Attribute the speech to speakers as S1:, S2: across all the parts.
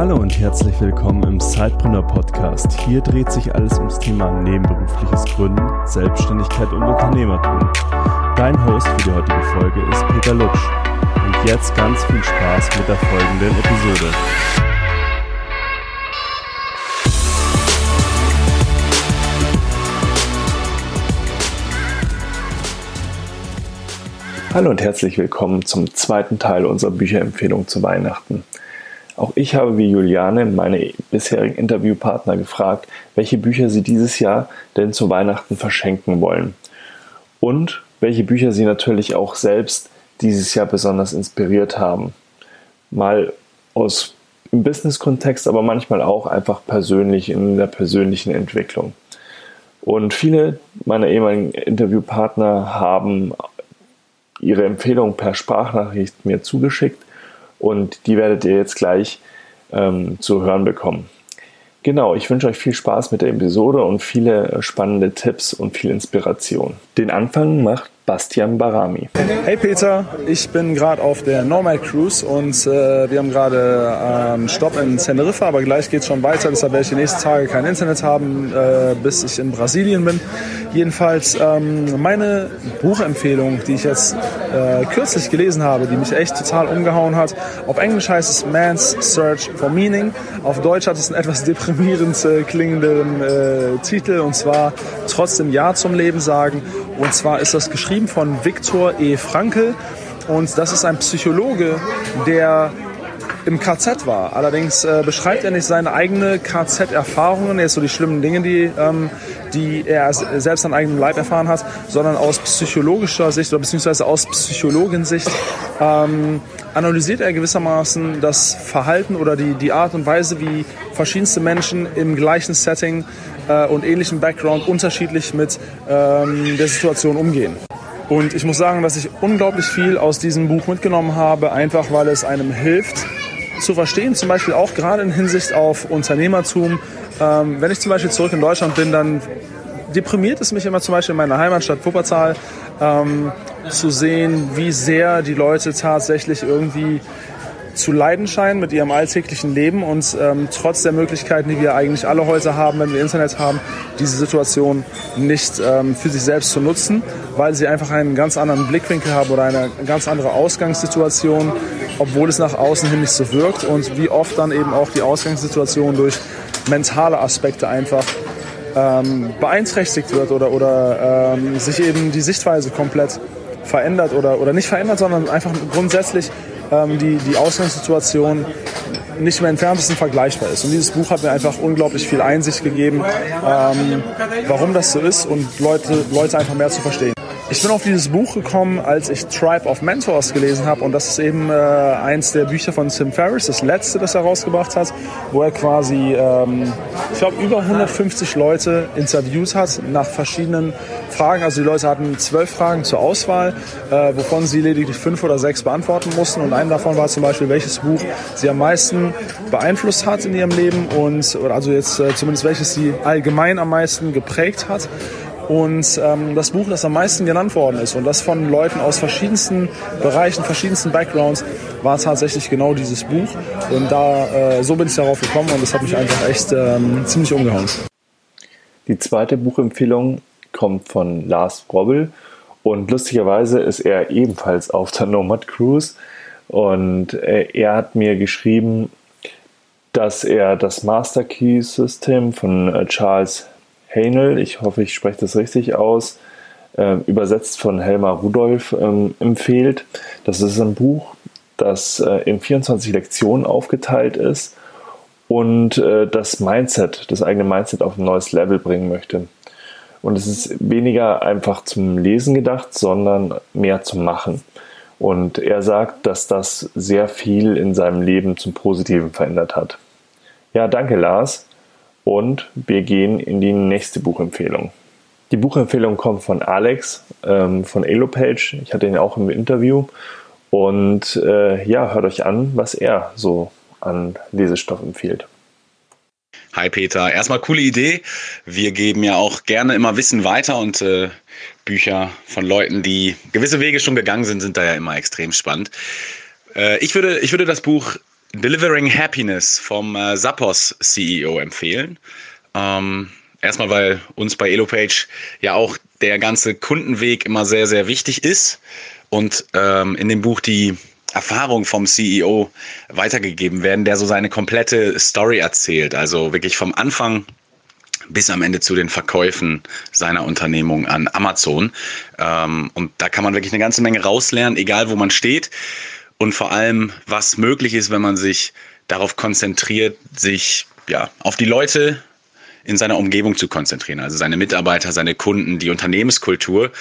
S1: Hallo und herzlich willkommen im Sidepreneur Podcast. Hier dreht sich alles ums Thema nebenberufliches Gründen, Selbstständigkeit und Unternehmertum. Dein Host für die heutige Folge ist Peter Lutsch. Und jetzt ganz viel Spaß mit der folgenden Episode. Hallo und herzlich willkommen zum zweiten Teil unserer Bücherempfehlung zu Weihnachten. Auch ich habe wie Juliane meine bisherigen Interviewpartner gefragt, welche Bücher sie dieses Jahr denn zu Weihnachten verschenken wollen. Und welche Bücher sie natürlich auch selbst dieses Jahr besonders inspiriert haben. Mal aus im Business-Kontext, aber manchmal auch einfach persönlich in der persönlichen Entwicklung. Und viele meiner ehemaligen Interviewpartner haben ihre Empfehlung per Sprachnachricht mir zugeschickt und die werdet ihr jetzt gleich ähm, zu hören bekommen. Genau, ich wünsche euch viel Spaß mit der Episode und viele äh, spannende Tipps und viel Inspiration. Den Anfang macht Bastian Barami.
S2: Hey Peter, ich bin gerade auf der Nomad Cruise und äh, wir haben gerade einen ähm, Stopp in Teneriffa, aber gleich geht es schon weiter, deshalb werde ich die nächsten Tage kein Internet haben, äh, bis ich in Brasilien bin. Jedenfalls ähm, meine Buchempfehlung, die ich jetzt äh, kürzlich gelesen habe, die mich echt total umgehauen hat. Auf Englisch heißt es Man's Search for Meaning. Auf Deutsch hat es einen etwas deprimierend äh, klingenden äh, Titel und zwar Trotzdem Ja zum Leben sagen. Und zwar ist das geschrieben von Viktor E. Frankl. Und das ist ein Psychologe, der im KZ war. Allerdings äh, beschreibt er nicht seine eigene KZ-Erfahrungen, jetzt so die schlimmen Dinge, die, ähm, die er selbst an eigenem Leib erfahren hat, sondern aus psychologischer Sicht oder beziehungsweise aus Psychologensicht ähm, analysiert er gewissermaßen das Verhalten oder die, die Art und Weise, wie verschiedenste Menschen im gleichen Setting äh, und ähnlichem Background unterschiedlich mit ähm, der Situation umgehen. Und ich muss sagen, dass ich unglaublich viel aus diesem Buch mitgenommen habe, einfach weil es einem hilft zu verstehen, zum Beispiel auch gerade in Hinsicht auf Unternehmertum. Ähm, wenn ich zum Beispiel zurück in Deutschland bin, dann deprimiert es mich immer zum Beispiel in meiner Heimatstadt Wuppertal ähm, zu sehen, wie sehr die Leute tatsächlich irgendwie zu leiden scheinen mit ihrem alltäglichen Leben und ähm, trotz der Möglichkeiten, die wir eigentlich alle heute haben, wenn wir Internet haben, diese Situation nicht ähm, für sich selbst zu nutzen, weil sie einfach einen ganz anderen Blickwinkel haben oder eine ganz andere Ausgangssituation, obwohl es nach außen hin nicht so wirkt und wie oft dann eben auch die Ausgangssituation durch mentale Aspekte einfach ähm, beeinträchtigt wird oder, oder ähm, sich eben die Sichtweise komplett verändert oder, oder nicht verändert, sondern einfach grundsätzlich ähm, die, die Ausgangssituation nicht mehr entferntesten vergleichbar ist. Und dieses Buch hat mir einfach unglaublich viel Einsicht gegeben, ähm, warum das so ist und Leute, Leute einfach mehr zu verstehen. Ich bin auf dieses Buch gekommen, als ich Tribe of Mentors gelesen habe und das ist eben äh, eins der Bücher von Tim Ferriss, das letzte, das er rausgebracht hat, wo er quasi, ähm, ich glaube, über 150 Leute interviewt hat nach verschiedenen Fragen. Also die Leute hatten zwölf Fragen zur Auswahl, äh, wovon sie lediglich fünf oder sechs beantworten mussten und einem davon war zum Beispiel, welches Buch sie am meisten beeinflusst hat in ihrem Leben und also jetzt äh, zumindest welches sie allgemein am meisten geprägt hat. Und ähm, das Buch, das am meisten genannt worden ist und das von Leuten aus verschiedensten Bereichen, verschiedensten Backgrounds, war tatsächlich genau dieses Buch. Und da äh, so bin ich darauf gekommen und das hat mich einfach echt ähm, ziemlich umgehauen.
S1: Die zweite Buchempfehlung kommt von Lars Robbel und lustigerweise ist er ebenfalls auf der Nomad Cruise und äh, er hat mir geschrieben, dass er das Master Key System von äh, Charles Haenel, ich hoffe, ich spreche das richtig aus, äh, übersetzt von Helmar Rudolf, ähm, empfiehlt. Das ist ein Buch, das äh, in 24 Lektionen aufgeteilt ist und äh, das Mindset, das eigene Mindset auf ein neues Level bringen möchte. Und es ist weniger einfach zum Lesen gedacht, sondern mehr zum Machen. Und er sagt, dass das sehr viel in seinem Leben zum Positiven verändert hat. Ja, danke Lars. Und wir gehen in die nächste Buchempfehlung. Die Buchempfehlung kommt von Alex ähm, von Elopage. Ich hatte ihn auch im Interview. Und äh, ja, hört euch an, was er so an Lesestoff empfiehlt.
S3: Hi Peter, erstmal coole Idee. Wir geben ja auch gerne immer Wissen weiter und äh, Bücher von Leuten, die gewisse Wege schon gegangen sind, sind da ja immer extrem spannend. Äh, ich, würde, ich würde das Buch Delivering Happiness vom äh, Zappos CEO empfehlen. Ähm, erstmal, weil uns bei EloPage ja auch der ganze Kundenweg immer sehr, sehr wichtig ist und ähm, in dem Buch die Erfahrung vom CEO weitergegeben werden, der so seine komplette Story erzählt. Also wirklich vom Anfang bis am Ende zu den Verkäufen seiner Unternehmung an Amazon. Ähm, und da kann man wirklich eine ganze Menge rauslernen, egal wo man steht. Und vor allem, was möglich ist, wenn man sich darauf konzentriert, sich ja, auf die Leute in seiner Umgebung zu konzentrieren, also seine Mitarbeiter, seine Kunden, die Unternehmenskultur.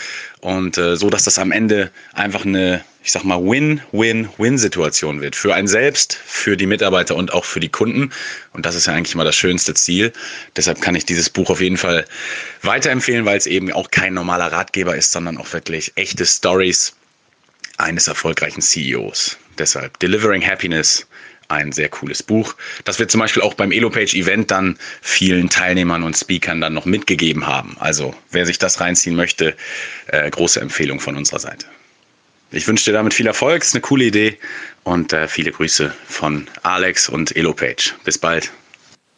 S3: Und äh, so, dass das am Ende einfach eine, ich sag mal, Win-Win-Win-Situation wird. Für einen selbst, für die Mitarbeiter und auch für die Kunden. Und das ist ja eigentlich mal das schönste Ziel. Deshalb kann ich dieses Buch auf jeden Fall weiterempfehlen, weil es eben auch kein normaler Ratgeber ist, sondern auch wirklich echte Stories eines erfolgreichen CEOs. Deshalb Delivering Happiness ein sehr cooles Buch. Das wir zum Beispiel auch beim Elopage Event dann vielen Teilnehmern und Speakern dann noch mitgegeben haben. Also wer sich das reinziehen möchte, äh, große Empfehlung von unserer Seite. Ich wünsche dir damit viel Erfolg, ist eine coole Idee und äh, viele Grüße von Alex und Elopage. Bis bald.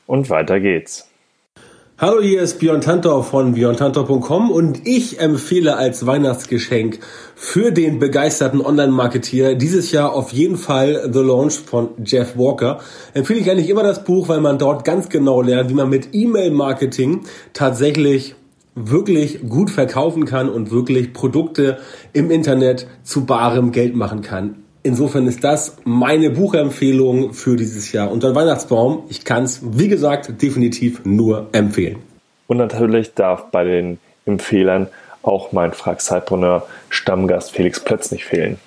S1: Und weiter geht's.
S4: Hallo, hier ist Björn Tantor von björntantor.com und ich empfehle als Weihnachtsgeschenk für den begeisterten Online-Marketeer dieses Jahr auf jeden Fall The Launch von Jeff Walker. Empfehle ich eigentlich immer das Buch, weil man dort ganz genau lernt, wie man mit E-Mail-Marketing tatsächlich wirklich gut verkaufen kann und wirklich Produkte im Internet zu barem Geld machen kann. Insofern ist das meine Buchempfehlung für dieses Jahr unter Weihnachtsbaum. Ich kann es, wie gesagt, definitiv nur empfehlen.
S1: Und natürlich darf bei den Empfehlern auch mein Frag Zeitbrunner Stammgast Felix Plötz nicht fehlen.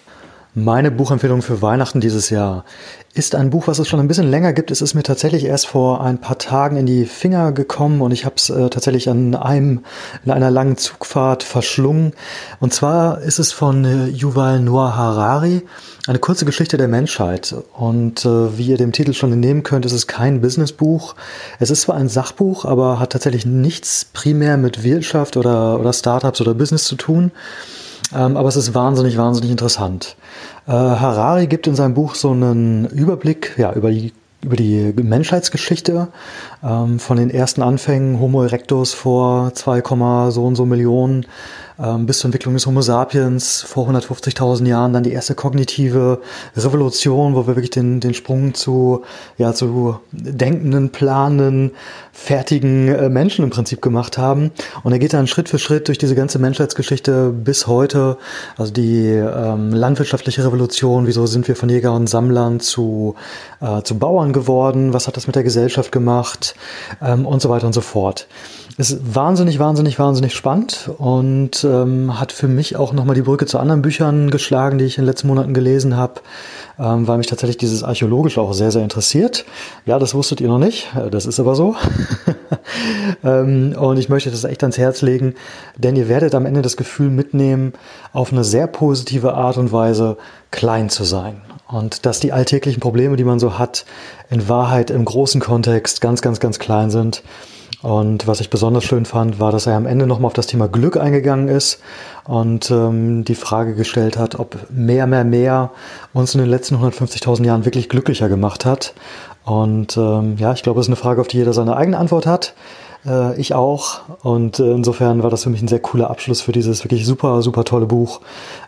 S5: Meine Buchempfehlung für Weihnachten dieses Jahr ist ein Buch, was es schon ein bisschen länger gibt. Es ist mir tatsächlich erst vor ein paar Tagen in die Finger gekommen und ich habe es äh, tatsächlich an einem in einer langen Zugfahrt verschlungen. Und zwar ist es von äh, Yuval Noah Harari, eine kurze Geschichte der Menschheit. Und äh, wie ihr dem Titel schon entnehmen könnt, ist es kein Businessbuch. Es ist zwar ein Sachbuch, aber hat tatsächlich nichts primär mit Wirtschaft oder oder Startups oder Business zu tun. Ähm, aber es ist wahnsinnig, wahnsinnig interessant. Äh, Harari gibt in seinem Buch so einen Überblick ja, über die über die Menschheitsgeschichte ähm, von den ersten Anfängen Homo erectus vor 2, so und so Millionen ähm, bis zur Entwicklung des Homo sapiens vor 150.000 Jahren, dann die erste kognitive Revolution, wo wir wirklich den, den Sprung zu, ja, zu denkenden, planenden, fertigen äh, Menschen im Prinzip gemacht haben. Und er geht dann Schritt für Schritt durch diese ganze Menschheitsgeschichte bis heute, also die ähm, landwirtschaftliche Revolution, wieso sind wir von Jäger und Sammlern zu, äh, zu Bauern geworden, was hat das mit der Gesellschaft gemacht ähm, und so weiter und so fort. Ist wahnsinnig, wahnsinnig, wahnsinnig spannend und ähm, hat für mich auch nochmal die Brücke zu anderen Büchern geschlagen, die ich in den letzten Monaten gelesen habe, ähm, weil mich tatsächlich dieses Archäologische auch sehr, sehr interessiert. Ja, das wusstet ihr noch nicht, äh, das ist aber so. ähm, und ich möchte das echt ans Herz legen, denn ihr werdet am Ende das Gefühl mitnehmen, auf eine sehr positive Art und Weise klein zu sein. Und dass die alltäglichen Probleme, die man so hat, in Wahrheit im großen Kontext ganz, ganz, ganz klein sind und was ich besonders schön fand, war, dass er am Ende nochmal auf das Thema Glück eingegangen ist und ähm, die Frage gestellt hat, ob mehr, mehr, mehr uns in den letzten 150.000 Jahren wirklich glücklicher gemacht hat. Und ähm, ja, ich glaube, es ist eine Frage, auf die jeder seine eigene Antwort hat. Äh, ich auch. Und äh, insofern war das für mich ein sehr cooler Abschluss für dieses wirklich super, super tolle Buch,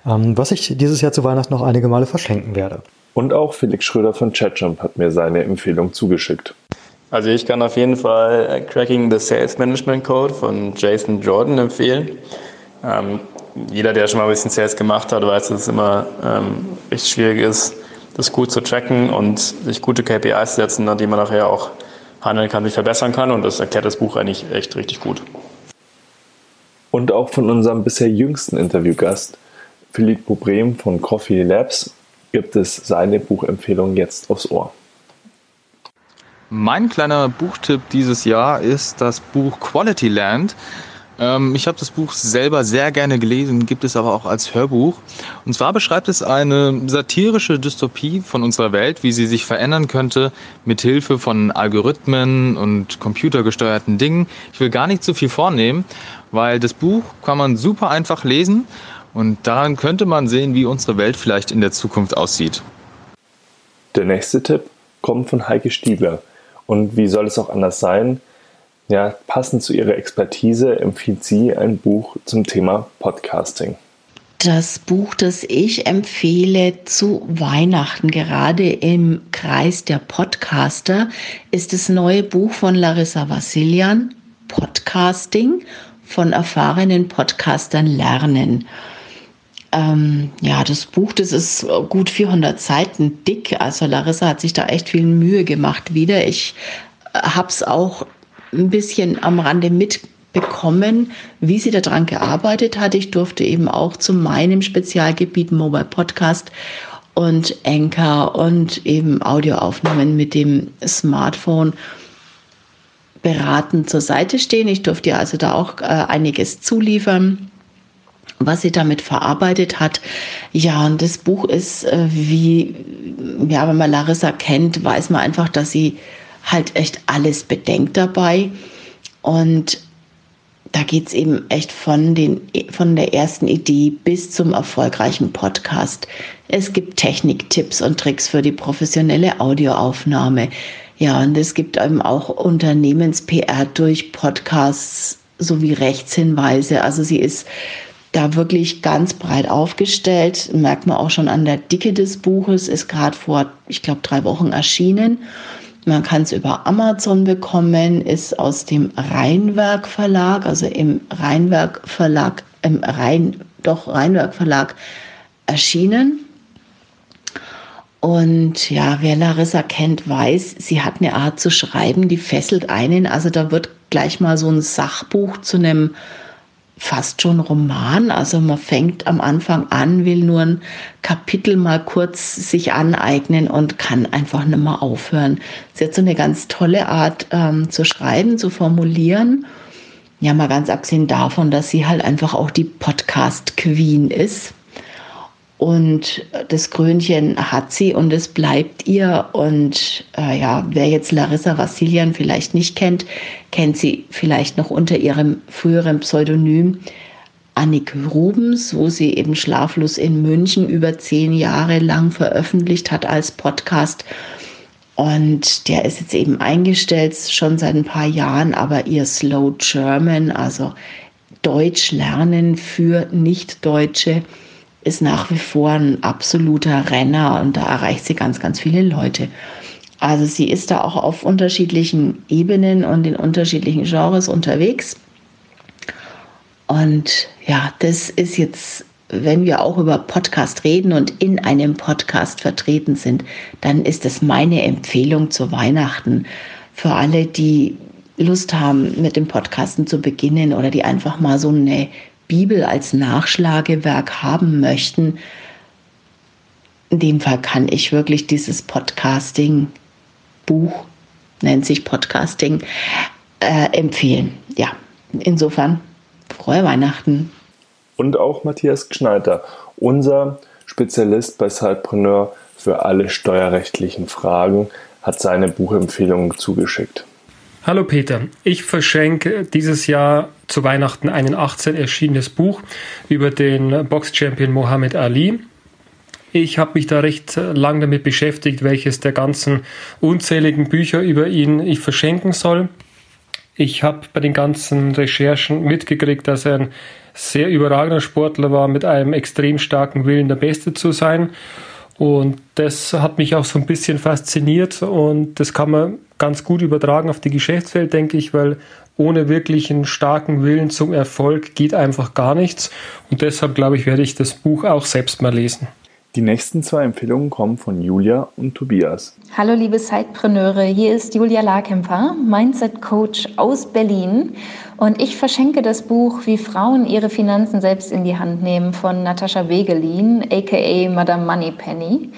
S5: ähm, was ich dieses Jahr zu Weihnachten noch einige Male verschenken werde.
S1: Und auch Felix Schröder von ChatJump hat mir seine Empfehlung zugeschickt.
S6: Also ich kann auf jeden Fall äh, Cracking the Sales Management Code von Jason Jordan empfehlen. Ähm, jeder, der schon mal ein bisschen Sales gemacht hat, weiß, dass es immer ähm, echt schwierig ist, das gut zu tracken und sich gute KPIs setzen, an die man nachher auch handeln kann, sich verbessern kann. Und das erklärt das Buch eigentlich echt richtig gut.
S1: Und auch von unserem bisher jüngsten Interviewgast, Philippe Bobrem von Coffee Labs, gibt es seine Buchempfehlung jetzt aufs Ohr.
S7: Mein kleiner Buchtipp dieses Jahr ist das Buch Quality Land. Ähm, ich habe das Buch selber sehr gerne gelesen, gibt es aber auch als Hörbuch. Und zwar beschreibt es eine satirische Dystopie von unserer Welt, wie sie sich verändern könnte mit Hilfe von Algorithmen und computergesteuerten Dingen. Ich will gar nicht zu viel vornehmen, weil das Buch kann man super einfach lesen und daran könnte man sehen, wie unsere Welt vielleicht in der Zukunft aussieht.
S1: Der nächste Tipp kommt von Heike Stiebler. Und wie soll es auch anders sein? Ja, passend zu ihrer Expertise empfiehlt sie ein Buch zum Thema Podcasting.
S8: Das Buch, das ich empfehle zu Weihnachten, gerade im Kreis der Podcaster, ist das neue Buch von Larissa Vassilian, Podcasting, von erfahrenen Podcastern lernen. Ähm, ja, das Buch, das ist gut 400 Seiten dick. Also Larissa hat sich da echt viel Mühe gemacht wieder. Ich habe es auch ein bisschen am Rande mitbekommen, wie sie daran gearbeitet hat. Ich durfte eben auch zu meinem Spezialgebiet Mobile Podcast und Anchor und eben Audioaufnahmen mit dem Smartphone beratend zur Seite stehen. Ich durfte ihr also da auch äh, einiges zuliefern was sie damit verarbeitet hat. Ja, und das Buch ist äh, wie, ja, wenn man Larissa kennt, weiß man einfach, dass sie halt echt alles bedenkt dabei. Und da geht es eben echt von, den, von der ersten Idee bis zum erfolgreichen Podcast. Es gibt Techniktipps und Tricks für die professionelle Audioaufnahme. Ja, und es gibt eben auch Unternehmens-PR durch Podcasts sowie Rechtshinweise. Also sie ist da wirklich ganz breit aufgestellt. Merkt man auch schon an der Dicke des Buches, ist gerade vor, ich glaube, drei Wochen erschienen. Man kann es über Amazon bekommen, ist aus dem Rheinwerk Verlag, also im Rheinwerk Verlag, im Rhein, doch Rheinwerk Verlag erschienen. Und ja, wer Larissa kennt, weiß, sie hat eine Art zu schreiben, die fesselt einen. Also da wird gleich mal so ein Sachbuch zu einem fast schon Roman. Also man fängt am Anfang an, will nur ein Kapitel mal kurz sich aneignen und kann einfach nicht mehr aufhören. Sie hat so eine ganz tolle Art ähm, zu schreiben, zu formulieren. Ja, mal ganz abgesehen davon, dass sie halt einfach auch die Podcast Queen ist. Und das Krönchen hat sie und es bleibt ihr. Und äh, ja, wer jetzt Larissa Vassilian vielleicht nicht kennt, kennt sie vielleicht noch unter ihrem früheren Pseudonym Annik Rubens, wo sie eben Schlaflos in München über zehn Jahre lang veröffentlicht hat als Podcast. Und der ist jetzt eben eingestellt, schon seit ein paar Jahren, aber ihr Slow German, also Deutsch lernen für Nicht-Deutsche, ist nach wie vor ein absoluter Renner und da erreicht sie ganz, ganz viele Leute. Also sie ist da auch auf unterschiedlichen Ebenen und in unterschiedlichen Genres unterwegs. Und ja, das ist jetzt, wenn wir auch über Podcast reden und in einem Podcast vertreten sind, dann ist das meine Empfehlung zu Weihnachten für alle, die Lust haben, mit dem Podcasten zu beginnen oder die einfach mal so eine Bibel als Nachschlagewerk haben möchten, in dem Fall kann ich wirklich dieses Podcasting Buch, nennt sich Podcasting, äh, empfehlen. Ja, insofern frohe Weihnachten.
S1: Und auch Matthias Gschneider, unser Spezialist bei Sidepreneur für alle steuerrechtlichen Fragen, hat seine Buchempfehlungen zugeschickt.
S9: Hallo Peter, ich verschenke dieses Jahr zu Weihnachten ein 18 erschienenes Buch über den Box-Champion Mohammed Ali. Ich habe mich da recht lang damit beschäftigt, welches der ganzen unzähligen Bücher über ihn ich verschenken soll. Ich habe bei den ganzen Recherchen mitgekriegt, dass er ein sehr überragender Sportler war mit einem extrem starken Willen, der Beste zu sein. Und das hat mich auch so ein bisschen fasziniert und das kann man ganz gut übertragen auf die Geschäftswelt, denke ich, weil ohne wirklichen starken Willen zum Erfolg geht einfach gar nichts. Und deshalb, glaube ich, werde ich das Buch auch selbst mal lesen.
S1: Die nächsten zwei Empfehlungen kommen von Julia und Tobias.
S10: Hallo liebe Zeitpreneure, hier ist Julia Larkemper, Mindset Coach aus Berlin und ich verschenke das Buch Wie Frauen ihre Finanzen selbst in die Hand nehmen von Natascha Wegelin, aka Madame Moneypenny.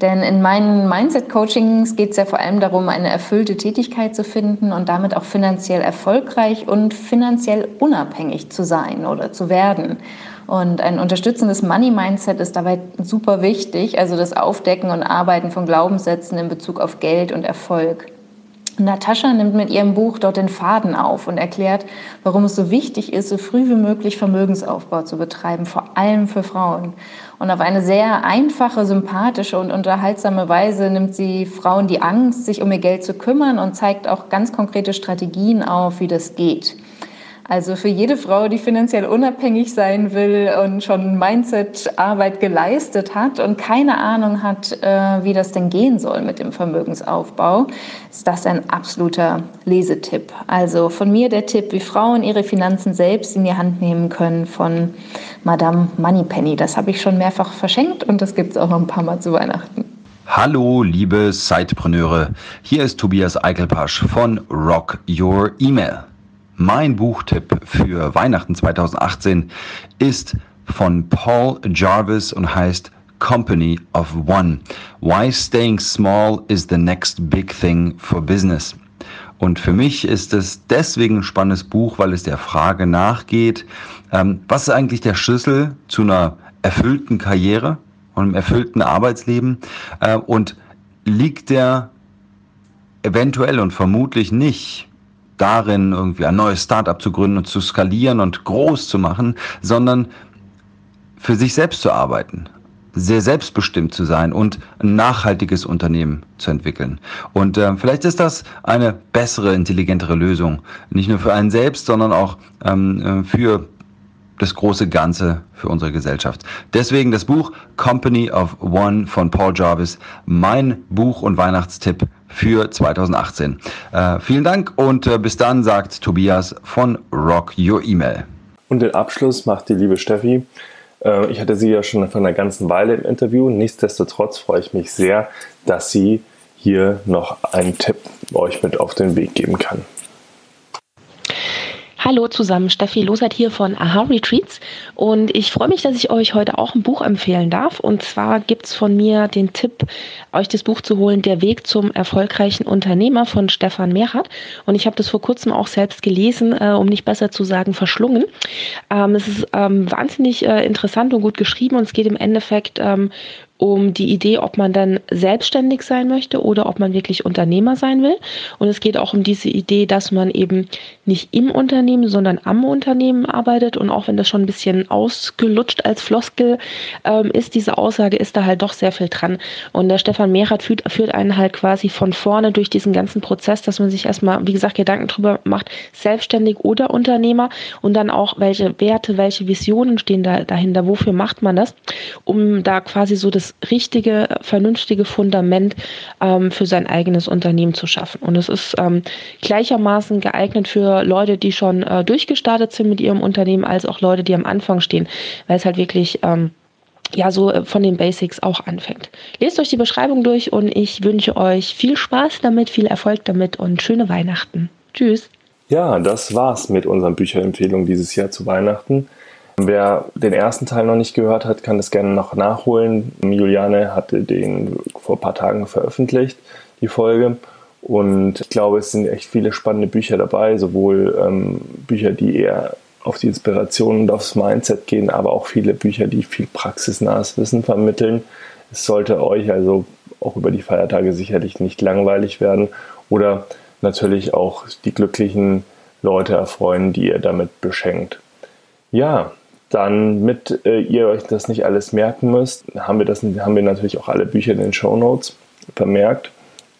S10: Denn in meinen Mindset-Coachings geht es ja vor allem darum, eine erfüllte Tätigkeit zu finden und damit auch finanziell erfolgreich und finanziell unabhängig zu sein oder zu werden. Und ein unterstützendes Money-Mindset ist dabei super wichtig, also das Aufdecken und Arbeiten von Glaubenssätzen in Bezug auf Geld und Erfolg. Natascha nimmt mit ihrem Buch dort den Faden auf und erklärt, warum es so wichtig ist, so früh wie möglich Vermögensaufbau zu betreiben, vor allem für Frauen. Und auf eine sehr einfache, sympathische und unterhaltsame Weise nimmt sie Frauen die Angst, sich um ihr Geld zu kümmern und zeigt auch ganz konkrete Strategien auf, wie das geht. Also für jede Frau, die finanziell unabhängig sein will und schon Mindset-Arbeit geleistet hat und keine Ahnung hat, äh, wie das denn gehen soll mit dem Vermögensaufbau, ist das ein absoluter Lesetipp. Also von mir der Tipp, wie Frauen ihre Finanzen selbst in die Hand nehmen können von Madame Moneypenny. Das habe ich schon mehrfach verschenkt und das gibt es auch noch ein paar Mal zu Weihnachten.
S11: Hallo, liebe Sidepreneure. Hier ist Tobias Eichelpasch von Rock Your Email. Mein Buchtipp für Weihnachten 2018 ist von Paul Jarvis und heißt Company of One. Why Staying Small is the Next Big Thing for Business. Und für mich ist es deswegen ein spannendes Buch, weil es der Frage nachgeht, ähm, was ist eigentlich der Schlüssel zu einer erfüllten Karriere und einem erfüllten Arbeitsleben? Äh, und liegt der eventuell und vermutlich nicht darin, irgendwie ein neues Startup zu gründen und zu skalieren und groß zu machen, sondern für sich selbst zu arbeiten, sehr selbstbestimmt zu sein und ein nachhaltiges Unternehmen zu entwickeln. Und äh, vielleicht ist das eine bessere, intelligentere Lösung, nicht nur für einen selbst, sondern auch ähm, äh, für das große Ganze für unsere Gesellschaft. Deswegen das Buch Company of One von Paul Jarvis, mein Buch und Weihnachtstipp für 2018. Äh, vielen Dank und äh, bis dann, sagt Tobias von Rock Your Email.
S1: Und den Abschluss macht die liebe Steffi. Äh, ich hatte sie ja schon vor einer ganzen Weile im Interview. Nichtsdestotrotz freue ich mich sehr, dass sie hier noch einen Tipp euch mit auf den Weg geben kann.
S12: Hallo zusammen, Steffi Losert hier von Aha Retreats. Und ich freue mich, dass ich euch heute auch ein Buch empfehlen darf. Und zwar gibt es von mir den Tipp, euch das Buch zu holen, Der Weg zum erfolgreichen Unternehmer von Stefan Mehrhardt und ich habe das vor kurzem auch selbst gelesen, äh, um nicht besser zu sagen verschlungen. Ähm, es ist ähm, wahnsinnig äh, interessant und gut geschrieben. Und es geht im Endeffekt ähm, um die Idee, ob man dann selbstständig sein möchte oder ob man wirklich Unternehmer sein will. Und es geht auch um diese Idee, dass man eben nicht im Unternehmen, sondern am Unternehmen arbeitet. Und auch wenn das schon ein bisschen ausgelutscht als Floskel ähm, ist, diese Aussage ist da halt doch sehr viel dran. Und der Stefan Mehrath führt, führt einen halt quasi von vorne durch diesen ganzen Prozess, dass man sich erstmal, wie gesagt, Gedanken drüber macht, selbstständig oder Unternehmer und dann auch, welche Werte, welche Visionen stehen da dahinter, wofür macht man das, um da quasi so das richtige, vernünftige Fundament ähm, für sein eigenes Unternehmen zu schaffen. Und es ist ähm, gleichermaßen geeignet für Leute, die schon äh, durchgestartet sind mit ihrem Unternehmen, als auch Leute, die am Anfang stehen, weil es halt wirklich ähm, ja so äh, von den Basics auch anfängt. Lest euch die Beschreibung durch und ich wünsche euch viel Spaß damit, viel Erfolg damit und schöne Weihnachten. Tschüss.
S1: Ja, das war's mit unseren Bücherempfehlungen dieses Jahr zu Weihnachten. Wer den ersten Teil noch nicht gehört hat, kann das gerne noch nachholen. Juliane hatte den vor ein paar Tagen veröffentlicht, die Folge. Und ich glaube, es sind echt viele spannende Bücher dabei, sowohl ähm, Bücher, die eher auf die Inspiration und aufs Mindset gehen, aber auch viele Bücher, die viel praxisnahes Wissen vermitteln. Es sollte euch also auch über die Feiertage sicherlich nicht langweilig werden oder natürlich auch die glücklichen Leute erfreuen, die ihr damit beschenkt. Ja, dann mit äh, ihr euch das nicht alles merken müsst, haben wir, das, haben wir natürlich auch alle Bücher in den Show Notes vermerkt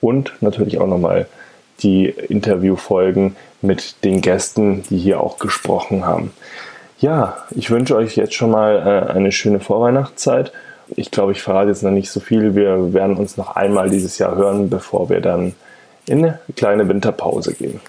S1: und natürlich auch nochmal die Interviewfolgen mit den Gästen, die hier auch gesprochen haben. Ja, ich wünsche euch jetzt schon mal äh, eine schöne Vorweihnachtszeit. Ich glaube, ich verrate jetzt noch nicht so viel. Wir werden uns noch einmal dieses Jahr hören, bevor wir dann in eine kleine Winterpause gehen.